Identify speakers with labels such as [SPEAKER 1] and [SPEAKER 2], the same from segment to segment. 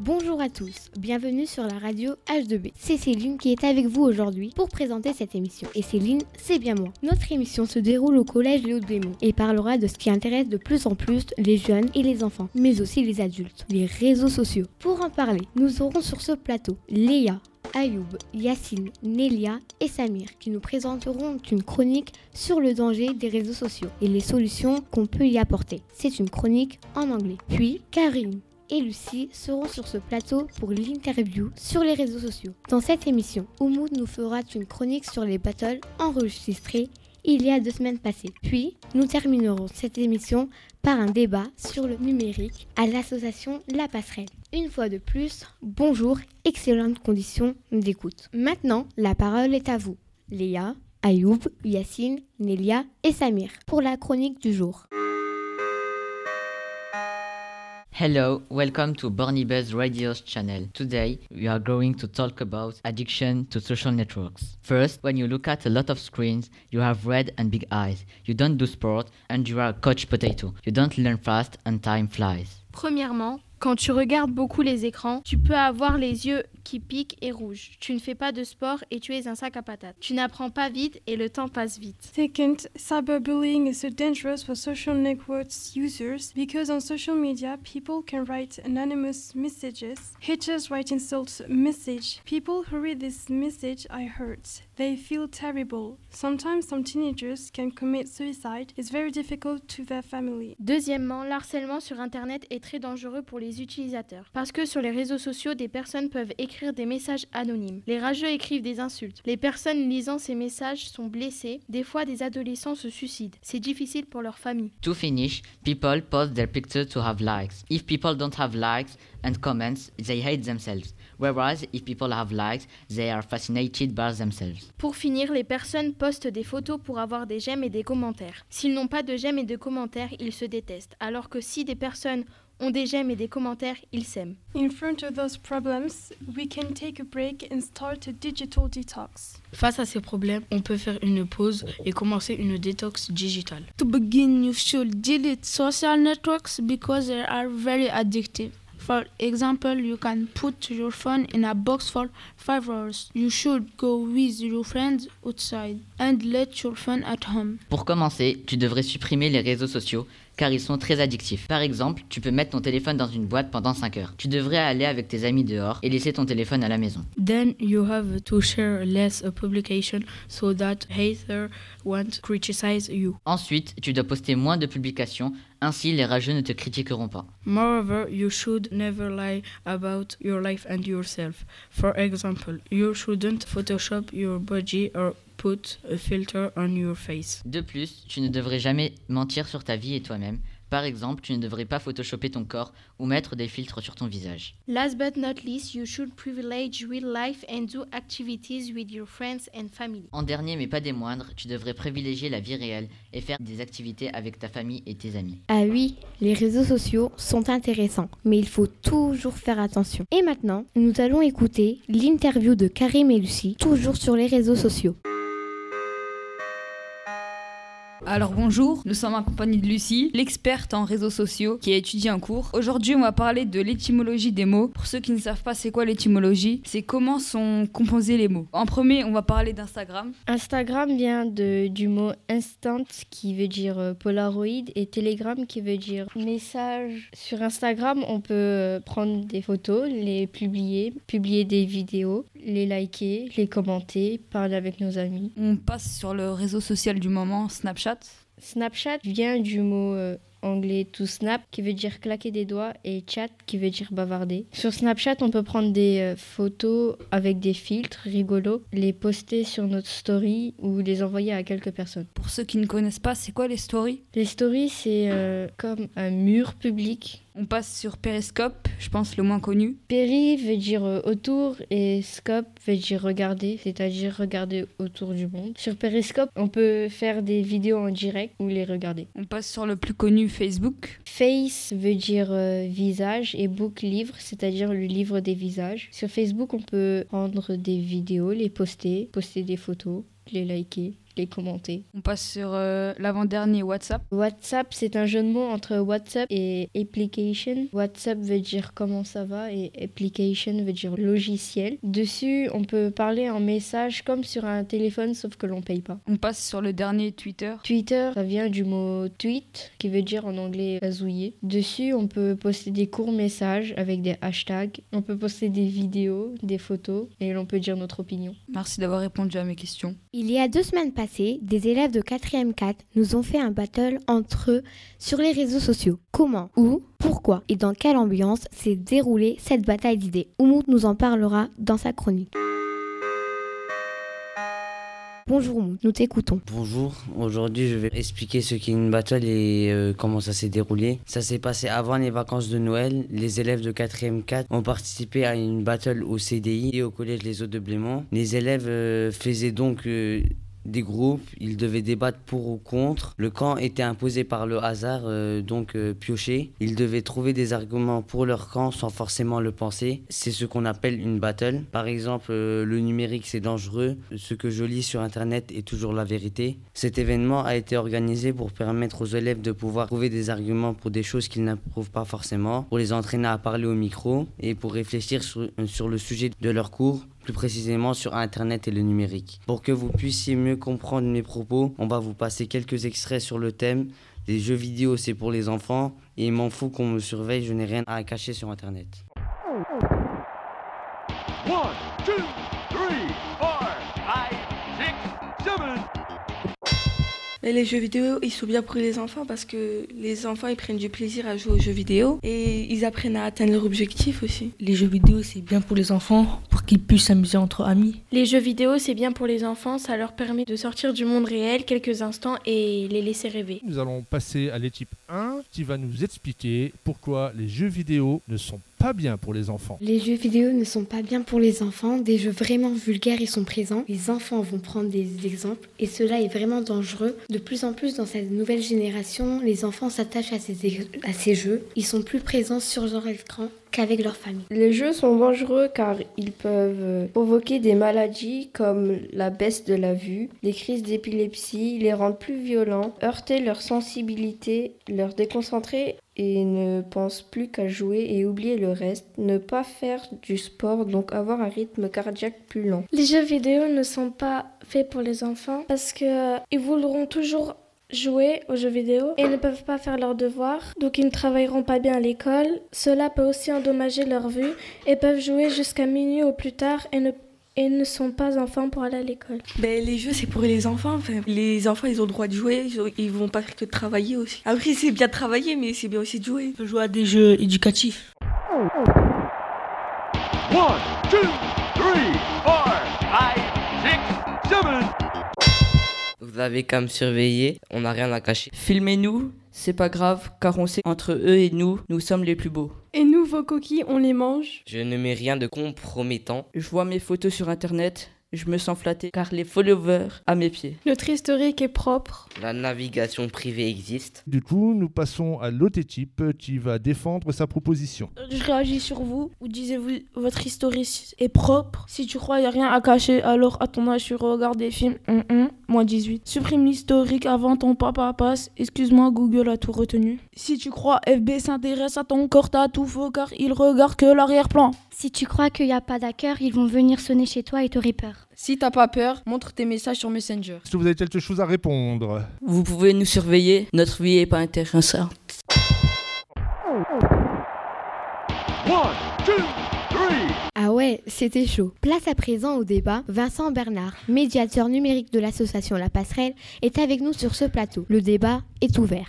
[SPEAKER 1] Bonjour à tous, bienvenue sur la radio H2B. C'est Céline qui est avec vous aujourd'hui pour présenter cette émission. Et Céline, c'est bien moi. Notre émission se déroule au collège Léo de et parlera de ce qui intéresse de plus en plus les jeunes et les enfants, mais aussi les adultes, les réseaux sociaux. Pour en parler, nous aurons sur ce plateau Léa, Ayoub, Yacine, Nelia et Samir qui nous présenteront une chronique sur le danger des réseaux sociaux et les solutions qu'on peut y apporter. C'est une chronique en anglais. Puis Karine et Lucie seront sur ce plateau pour l'interview sur les réseaux sociaux. Dans cette émission, Oumoud nous fera une chronique sur les battles enregistrés il y a deux semaines passées. Puis, nous terminerons cette émission par un débat sur le numérique à l'association La Passerelle. Une fois de plus, bonjour, excellentes conditions d'écoute. Maintenant, la parole est à vous, Léa, Ayoub, Yacine, Nelia et Samir, pour la chronique du jour.
[SPEAKER 2] Hello, welcome to Borny Buzz Radio's channel. Today, we are going to talk about addiction to social networks. First, when you look at a lot of screens, you have red and big eyes. You don't do sport and you are a couch potato. You don't learn fast and time flies.
[SPEAKER 3] Premièrement, quand tu regardes beaucoup les écrans, tu peux avoir les yeux qui piquent et rouges. Tu ne fais pas de sport et tu es un sac à patates. Tu n'apprends pas vite et le temps passe vite.
[SPEAKER 4] Second, cyberbullying is so dangerous for social networks users because on social media, people can write anonymous messages. Haters write insults message. People who read this message are hurt. They feel terrible. Sometimes some teenagers can commit suicide. It's very difficult to their family.
[SPEAKER 3] Deuxièmement, l'harcèlement sur Internet est très dangereux pour les utilisateurs. Parce que sur les réseaux sociaux, des personnes peuvent écrire des messages anonymes. Les rageux écrivent des insultes. Les personnes lisant ces messages sont blessées. Des fois, des adolescents se suicident. C'est difficile pour leur famille.
[SPEAKER 2] To finish, people post their pictures to have likes. If people don't have likes and comments, they hate themselves. Whereas if people have likes, they are fascinated by themselves.
[SPEAKER 3] Pour finir, les personnes postent des photos pour avoir des j'aime et des commentaires. S'ils n'ont pas de j'aime et de commentaires, ils se détestent. Alors que si des personnes ont des j'aime et des commentaires, ils s'aiment.
[SPEAKER 4] In front of those problems, we can take a break and start a digital detox.
[SPEAKER 5] Face à ces problèmes, on peut faire une pause et commencer une détox digitale.
[SPEAKER 6] To begin, you should delete social networks because they are very addictive. For example, you can put your phone in a box for 5 hours. You should go with your friends outside and let your phone at home.
[SPEAKER 2] Pour commencer, tu devrais supprimer les réseaux sociaux car ils sont très addictifs. Par exemple, tu peux mettre ton téléphone dans une boîte pendant 5 heures. Tu devrais aller avec tes amis dehors et laisser ton téléphone à la maison.
[SPEAKER 5] Then you have to share less a publication so that haters won't criticize you.
[SPEAKER 2] Ensuite, tu dois poster moins de publications, ainsi les rageux ne te critiqueront pas.
[SPEAKER 5] Moreover, you should never lie about your life and yourself. For example, you shouldn't Photoshop your body or put a filter on your face.
[SPEAKER 2] De plus, tu ne devrais jamais mentir sur ta vie et toi-même. Par exemple, tu ne devrais pas photoshopper ton corps ou mettre des filtres sur ton visage.
[SPEAKER 3] Last but not least, you should privilege real life and do activities with your friends and family.
[SPEAKER 2] En dernier mais pas des moindres, tu devrais privilégier la vie réelle et faire des activités avec ta famille et tes amis.
[SPEAKER 1] Ah oui, les réseaux sociaux sont intéressants, mais il faut toujours faire attention. Et maintenant, nous allons écouter l'interview de Karim et Lucie, toujours sur les réseaux sociaux.
[SPEAKER 7] Alors bonjour, nous sommes en compagnie de Lucie, l'experte en réseaux sociaux qui a étudié en cours. Aujourd'hui, on va parler de l'étymologie des mots. Pour ceux qui ne savent pas c'est quoi l'étymologie, c'est comment sont composés les mots. En premier, on va parler d'Instagram.
[SPEAKER 8] Instagram vient de, du mot instant qui veut dire euh, Polaroid et Telegram qui veut dire message. Sur Instagram, on peut euh, prendre des photos, les publier, publier des vidéos, les liker, les commenter, parler avec nos amis.
[SPEAKER 7] On passe sur le réseau social du moment, Snapchat.
[SPEAKER 8] Snapchat. Vient du mot euh, anglais to snap qui veut dire claquer des doigts et chat qui veut dire bavarder. Sur Snapchat, on peut prendre des euh, photos avec des filtres rigolos, les poster sur notre story ou les envoyer à quelques personnes.
[SPEAKER 7] Pour ceux qui ne connaissent pas, c'est quoi les stories?
[SPEAKER 8] Les stories, c'est euh, comme un mur public.
[SPEAKER 7] On passe sur Periscope, je pense le moins connu.
[SPEAKER 8] Péri veut dire euh, autour et scope veut dire regarder, c'est-à-dire regarder autour du monde. Sur Periscope, on peut faire des vidéos en direct ou les regarder.
[SPEAKER 7] On passe sur le plus connu, Facebook
[SPEAKER 8] Face veut dire euh, visage et book livre, c'est-à-dire le livre des visages. Sur Facebook, on peut prendre des vidéos, les poster, poster des photos, les liker, les commenter.
[SPEAKER 7] On passe sur euh, l'avant-dernier WhatsApp.
[SPEAKER 8] WhatsApp, c'est un jeu de mots entre WhatsApp et application. WhatsApp veut dire comment ça va et application veut dire logiciel. Dessus, on peut parler en message comme sur un téléphone, sauf que l'on paye pas.
[SPEAKER 7] On passe sur le dernier Twitter.
[SPEAKER 8] Twitter, ça vient du mot tweet, qui veut dire en anglais gazouiller. Dessus, on peut poster des courts messages avec des hashtags. On peut poster des vidéos, des photos, et l'on peut dire notre opinion.
[SPEAKER 7] Merci d'avoir répondu à mes questions.
[SPEAKER 1] Il y a deux semaines des élèves de 4e 4 nous ont fait un battle entre eux sur les réseaux sociaux. Comment, où, pourquoi? Et dans quelle ambiance s'est déroulée cette bataille d'idées? Oumoud nous en parlera dans sa chronique. Bonjour Oumoud, nous t'écoutons.
[SPEAKER 9] Bonjour, aujourd'hui je vais expliquer ce qu'est une battle et euh, comment ça s'est déroulé. Ça s'est passé avant les vacances de Noël. Les élèves de 4e 4 ont participé à une battle au CDI et au collège Les Eaux de Blément. Les élèves euh, faisaient donc euh, des groupes, ils devaient débattre pour ou contre. Le camp était imposé par le hasard, euh, donc euh, pioché. Ils devaient trouver des arguments pour leur camp sans forcément le penser. C'est ce qu'on appelle une battle. Par exemple, euh, le numérique c'est dangereux. Ce que je lis sur internet est toujours la vérité. Cet événement a été organisé pour permettre aux élèves de pouvoir trouver des arguments pour des choses qu'ils n'approuvent pas forcément, pour les entraîner à parler au micro et pour réfléchir sur, sur le sujet de leur cours plus précisément sur Internet et le numérique. Pour que vous puissiez mieux comprendre mes propos, on va vous passer quelques extraits sur le thème. Les jeux vidéo, c'est pour les enfants, et il m'en faut qu'on me surveille, je n'ai rien à cacher sur Internet.
[SPEAKER 10] One, two,
[SPEAKER 11] Mais les jeux vidéo, ils sont bien pour les enfants parce que les enfants, ils prennent du plaisir à jouer aux jeux vidéo et ils apprennent à atteindre leur objectif aussi.
[SPEAKER 12] Les jeux vidéo, c'est bien pour les enfants, pour qu'ils puissent s'amuser entre amis.
[SPEAKER 3] Les jeux vidéo, c'est bien pour les enfants, ça leur permet de sortir du monde réel quelques instants et les laisser rêver.
[SPEAKER 13] Nous allons passer à l'équipe 1 qui va nous expliquer pourquoi les jeux vidéo ne sont bien pour les enfants.
[SPEAKER 1] Les jeux vidéo ne sont pas bien pour les enfants. Des jeux vraiment vulgaires y sont présents. Les enfants vont prendre des exemples et cela est vraiment dangereux. De plus en plus dans cette nouvelle génération, les enfants s'attachent à ces, à ces jeux. Ils sont plus présents sur leur écran qu'avec leur famille.
[SPEAKER 8] Les jeux sont dangereux car ils peuvent provoquer des maladies comme la baisse de la vue, des crises d'épilepsie, les rendre plus violents, heurter leur sensibilité, leur déconcentrer et ne pensent plus qu'à jouer et oublier le reste, ne pas faire du sport, donc avoir un rythme cardiaque plus lent.
[SPEAKER 14] Les jeux vidéo ne sont pas faits pour les enfants parce que ils voudront toujours jouer aux jeux vidéo et ne peuvent pas faire leurs devoirs, donc ils ne travailleront pas bien à l'école. Cela peut aussi endommager leur vue et peuvent jouer jusqu'à minuit ou plus tard et ne et ne sont pas enfants pour aller à l'école.
[SPEAKER 11] Ben, les jeux, c'est pour les enfants. Enfin, les enfants, ils ont le droit de jouer. Ils, ont- ils vont pas faire que de travailler aussi. Après, c'est bien de travailler, mais c'est bien aussi de jouer.
[SPEAKER 12] Peut jouer à des jeux éducatifs.
[SPEAKER 10] One, two, three, four, five, six, seven.
[SPEAKER 9] Vous avez qu'à me surveiller, on n'a rien à cacher.
[SPEAKER 15] Filmez-nous, c'est pas grave, car on sait entre eux et nous, nous sommes les plus beaux.
[SPEAKER 4] Et nous, vos coquilles, on les mange?
[SPEAKER 9] Je ne mets rien de compromettant.
[SPEAKER 15] Je vois mes photos sur internet, je me sens flatté, car les followers à mes pieds.
[SPEAKER 4] Notre historique est propre.
[SPEAKER 9] La navigation privée existe.
[SPEAKER 13] Du coup, nous passons à l'autre équipe qui va défendre sa proposition.
[SPEAKER 6] Je réagis sur vous. Vous disiez vous, votre historique est propre? Si tu crois qu'il n'y a rien à cacher, alors à ton âge, tu regardes des films. Hum, hum, Moins 18. Supprime l'historique avant ton papa passe. Excuse-moi, Google a tout retenu. Si tu crois FB s'intéresse à ton corps, t'as tout faux car il regarde que l'arrière-plan.
[SPEAKER 14] Si tu crois qu'il n'y a pas d'accueil, ils vont venir sonner chez toi et t'aurais peur.
[SPEAKER 16] Si t'as pas peur, montre tes messages sur Messenger.
[SPEAKER 13] Est-ce que vous avez quelque chose à répondre?
[SPEAKER 15] Vous pouvez nous surveiller, notre vie est pas intéressante.
[SPEAKER 10] One, two, three.
[SPEAKER 1] Ah ouais, c'était chaud. Place à présent au débat. Vincent Bernard, médiateur numérique de l'association La Passerelle, est avec nous sur ce plateau. Le débat est ouvert.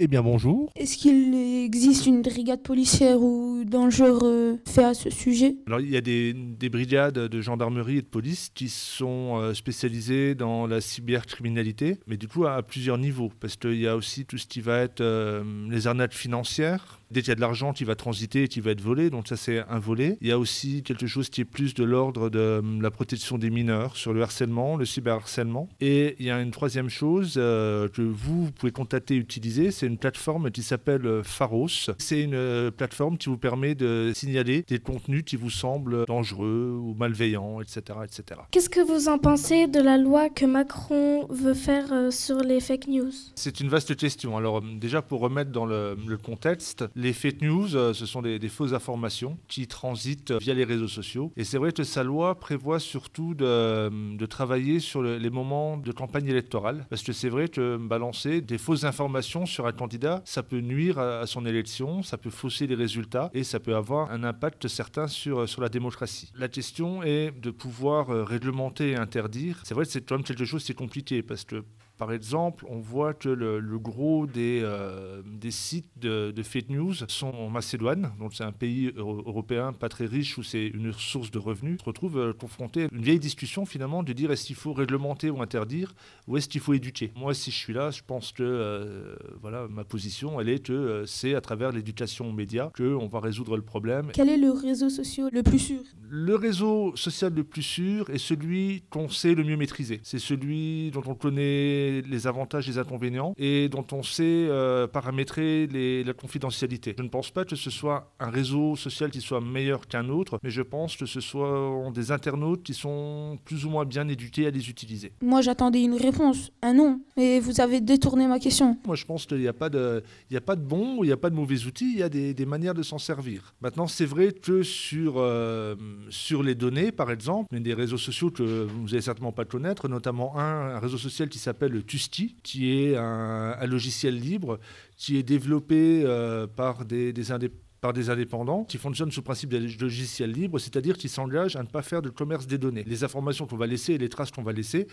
[SPEAKER 13] Eh bien bonjour.
[SPEAKER 6] Est-ce qu'il existe une brigade policière ou dangereux faits à ce sujet
[SPEAKER 13] Alors il y a des, des brigades de gendarmerie et de police qui sont euh, spécialisées dans la cybercriminalité, mais du coup à, à plusieurs niveaux, parce qu'il y a aussi tout ce qui va être euh, les arnaques financières. Dès qu'il y a de l'argent qui va transiter et qui va être volé, donc ça c'est un volet. Il y a aussi quelque chose qui est plus de l'ordre de euh, la protection des mineurs, sur le harcèlement, le cyberharcèlement. Et il y a une troisième chose euh, que vous, vous pouvez contacter et utiliser, c'est une plateforme qui s'appelle euh, Pharos. C'est une euh, plateforme qui vous permet de signaler des contenus qui vous semblent dangereux ou malveillants, etc. etc.
[SPEAKER 14] Qu'est-ce que vous en pensez de la loi que Macron veut faire euh, sur les fake news?
[SPEAKER 13] C'est une vaste question. Alors euh, déjà pour remettre dans le, le contexte, les fake news, euh, ce sont des, fausses informations qui transitent euh, via les réseaux sociaux. Et c'est vrai que sa loi prévoit surtout de, de travailler sur le- les moments de campagne électorale. Parce que c'est vrai que balancer des fausses informations sur un candidat, ça peut nuire à, son élection, ça peut fausser les résultats et ça peut avoir un impact certain sur, sur la démocratie. La question est de pouvoir euh, réglementer et interdire. C'est vrai que c'est quand même quelque chose qui est compliqué parce que par exemple, on voit que le, le gros des, euh, des sites de, de fake news sont en Macédoine, donc c'est un pays euro- européen pas très riche où c'est une source de revenus. On se retrouve euh, confronté à une vieille discussion finalement de dire est-ce qu'il faut réglementer ou interdire ou est-ce qu'il faut éduquer. Moi, si je suis là, je pense que euh, voilà, ma position, elle est que c'est à travers l'éducation aux médias qu'on va résoudre le problème.
[SPEAKER 6] Quel est le réseau social le plus sûr?
[SPEAKER 13] Le réseau social le plus sûr est celui qu'on sait le mieux maîtriser. C'est celui dont on connaît les avantages et les inconvénients et dont on sait euh, paramétrer les- la confidentialité. Je ne pense pas que ce soit un réseau social qui soit meilleur qu'un autre, mais je pense que ce sont des internautes qui sont plus ou moins bien éduqués à les utiliser.
[SPEAKER 6] Moi, j'attendais une réponse, un non, mais vous avez détourné ma question.
[SPEAKER 13] Moi, je pense qu'il n'y a, pas de- il n'y a pas de bons ou il n'y a pas de mauvais outils, il y a des, des manières de s'en servir. Maintenant, c'est vrai que sur, euh, sur les données, par exemple, il y a des réseaux sociaux que vous n'allez certainement pas connaître, notamment un, un réseau social qui s'appelle Tusti, qui est un, logiciel libre qui est développé euh, par des, indépendants qui fonctionnent sous le principe des logiciels libres, c'est-à-dire qui s'engagent à ne pas faire de commerce des données. Les informations qu'on va laisser et les traces qu'on va laisser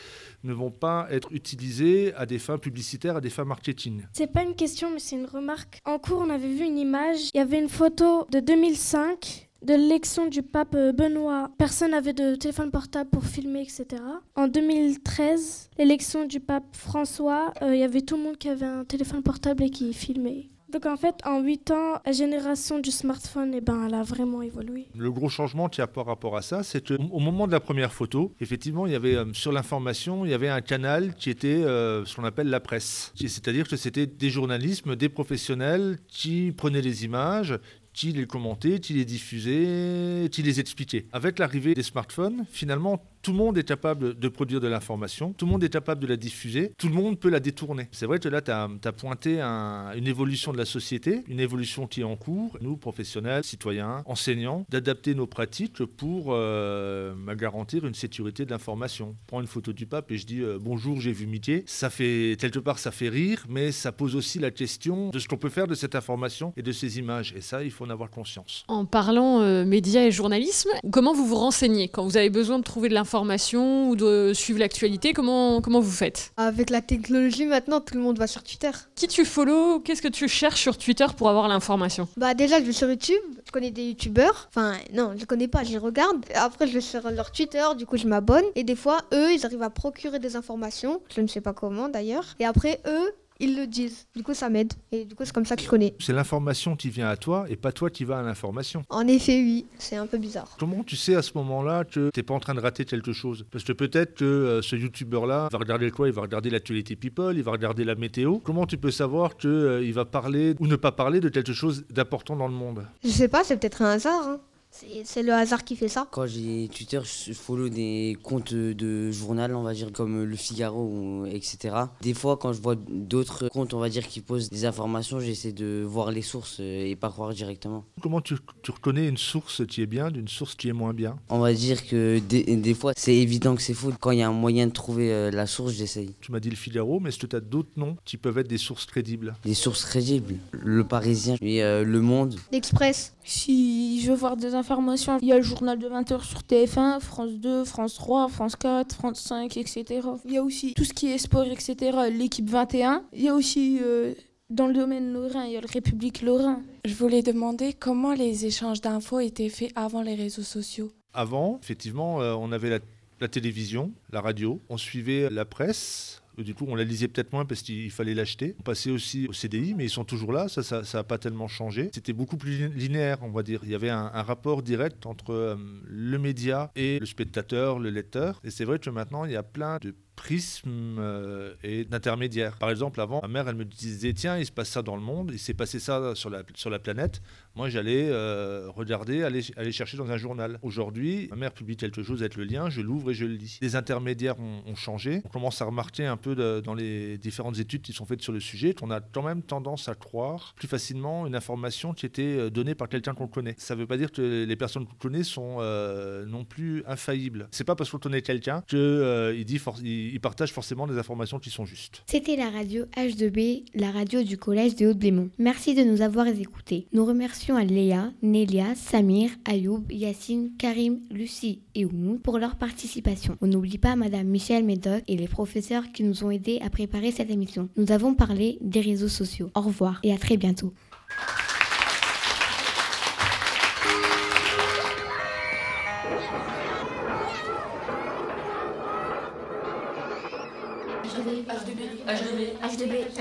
[SPEAKER 13] ne vont pas être utilisées à des fins publicitaires, à des fins marketing.
[SPEAKER 14] C'est pas une question, mais c'est une remarque. En cours, on avait vu une image. Il y avait une photo de 2005 de l'élection du pape euh, Benoît. Personne n'avait de téléphone portable pour filmer, etc. En 2013, l'élection du pape François, euh, il y avait tout le monde qui avait un téléphone portable et qui filmait. Donc en fait, en 8 ans, la génération du smartphone, eh ben, elle a vraiment évolué.
[SPEAKER 13] Le gros changement qu'il a par rapport à ça, c'est qu'au moment de la première photo, effectivement, il y avait euh, sur l'information, il y avait un canal qui était euh, ce qu'on appelle la presse. C'est-à-dire que c'était des journalismes, des professionnels qui prenaient les images, qui les commentaient, qui les diffusaient, qui les expliquaient. Avec l'arrivée des smartphones, finalement, tout le monde est capable de produire de l'information, tout le monde est capable de la diffuser, tout le monde peut la détourner. C'est vrai que là, tu as, pointé un- une évolution de la société, une évolution qui est en cours, nous, professionnels, citoyens, enseignants, d'adapter nos pratiques pour euh, bah, garantir une sécurité de l'information. Prends une photo du pape et je dis euh, bonjour, j'ai vu Mickey. Ça fait, quelque part, ça fait rire, mais ça pose aussi la question de ce qu'on peut faire de cette information et de ces images. Et ça, il faut en avoir conscience.
[SPEAKER 17] En parlant euh, médias et journalisme, comment vous vous renseignez quand vous avez besoin de trouver de l'information ou de suivre l'actualité Comment, comment vous faites?
[SPEAKER 18] Avec la technologie, maintenant, tout le monde va sur Twitter.
[SPEAKER 17] Qui tu follow? Qu'est-ce que tu cherches sur Twitter pour avoir l'information?
[SPEAKER 18] Bah déjà, je vais sur YouTube, je connais des youtubeurs. Enfin, non, je connais pas, je les regarde. Après, je vais sur leur Twitter, du coup, je m'abonne. Et des fois, eux, ils arrivent à procurer des informations. Je ne sais pas comment, d'ailleurs. Et après, eux, ils le disent. Du coup, ça m'aide. Et du coup, c'est comme ça que je connais.
[SPEAKER 13] C'est l'information qui vient à toi et pas toi qui vas à l'information.
[SPEAKER 18] En effet, oui, c'est un peu bizarre.
[SPEAKER 13] Comment tu sais à ce moment-là que t'es pas en train de rater quelque chose? Parce que peut-être que euh, ce youtubeur-là va regarder quoi? Il va regarder l'actualité people, il va regarder la météo. Comment tu peux savoir que euh, il va parler ou ne pas parler de quelque chose d'important dans le monde?
[SPEAKER 18] Je sais pas, c'est peut-être un hasard. hein. C'est le hasard qui fait ça.
[SPEAKER 9] Quand j'ai Twitter, je follow des comptes de journal, on va dire, comme Le Figaro, ou etc. Des fois, quand je vois d'autres comptes, on va dire, qui posent des informations, j'essaie de voir les sources et pas croire directement.
[SPEAKER 13] Comment tu, tu reconnais une source qui est bien d'une source qui est moins bien?
[SPEAKER 9] On va dire que des, des fois, c'est évident que c'est faux. Quand il y a un moyen de trouver euh, la source, j'essaye.
[SPEAKER 13] Tu m'as dit le Figaro, mais est-ce que tu as d'autres noms qui peuvent être des sources crédibles?
[SPEAKER 9] Des sources crédibles. Le Parisien et euh, Le Monde.
[SPEAKER 18] L'Express.
[SPEAKER 6] Si je veux voir des informations, il y a le journal de 20h sur TF1, France 2, France 3, France 4, France 5, etc. Il y a aussi tout ce qui est sport, etc. L'équipe 21. Il y a aussi euh, Dans le domaine lorrain, il y a le République Lorrain.
[SPEAKER 19] Je voulais demander comment les échanges d'infos étaient faits avant les réseaux sociaux.
[SPEAKER 13] Avant, effectivement, euh, on avait la, la télévision, la radio, on suivait la presse. Du coup, on la lisait peut-être moins parce qu'il fallait l'acheter. On passait aussi au CDI, mais ils sont toujours là. Ça, ça n'a pas tellement changé. C'était beaucoup plus linéaire, on va dire. Il y avait un, rapport direct entre euh, le média et le spectateur, le lecteur. Et c'est vrai que maintenant, il y a plein de prismes euh, et d'intermédiaires. Par exemple, avant, ma mère, elle me disait tiens, il se passe ça dans le monde, il s'est passé ça sur la, planète. Moi, j'allais euh, regarder, aller, chercher dans un journal. Aujourd'hui, ma mère publie quelque chose avec le lien, je l'ouvre et je le lis. Les intermédiaires ont, changé. On commence à remarquer un peu de, dans les différentes études qui sont faites sur le sujet qu'on a quand même tendance à croire plus facilement une information qui était euh, donnée par quelqu'un qu'on connaît. Ça ne veut pas dire que les personnes qu'on connaît sont euh, non plus infaillibles. C'est pas parce qu'on connaît quelqu'un qu'il euh, dit il, il partage forcément des informations qui sont justes.
[SPEAKER 1] C'était la radio H2B, la radio du collège de Haute-Blémont. Merci de nous avoir écoutés. Nous remercions à Léa, Nélia, Samir, Ayoub, Yacine, Karim, Lucie et Oumou pour leur participation. On n'oublie pas Madame Michel Médoc et les professeurs qui nous ont aidés à préparer cette émission. Nous avons parlé des réseaux sociaux. Au revoir et à très bientôt.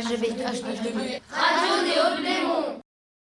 [SPEAKER 20] żeby aż do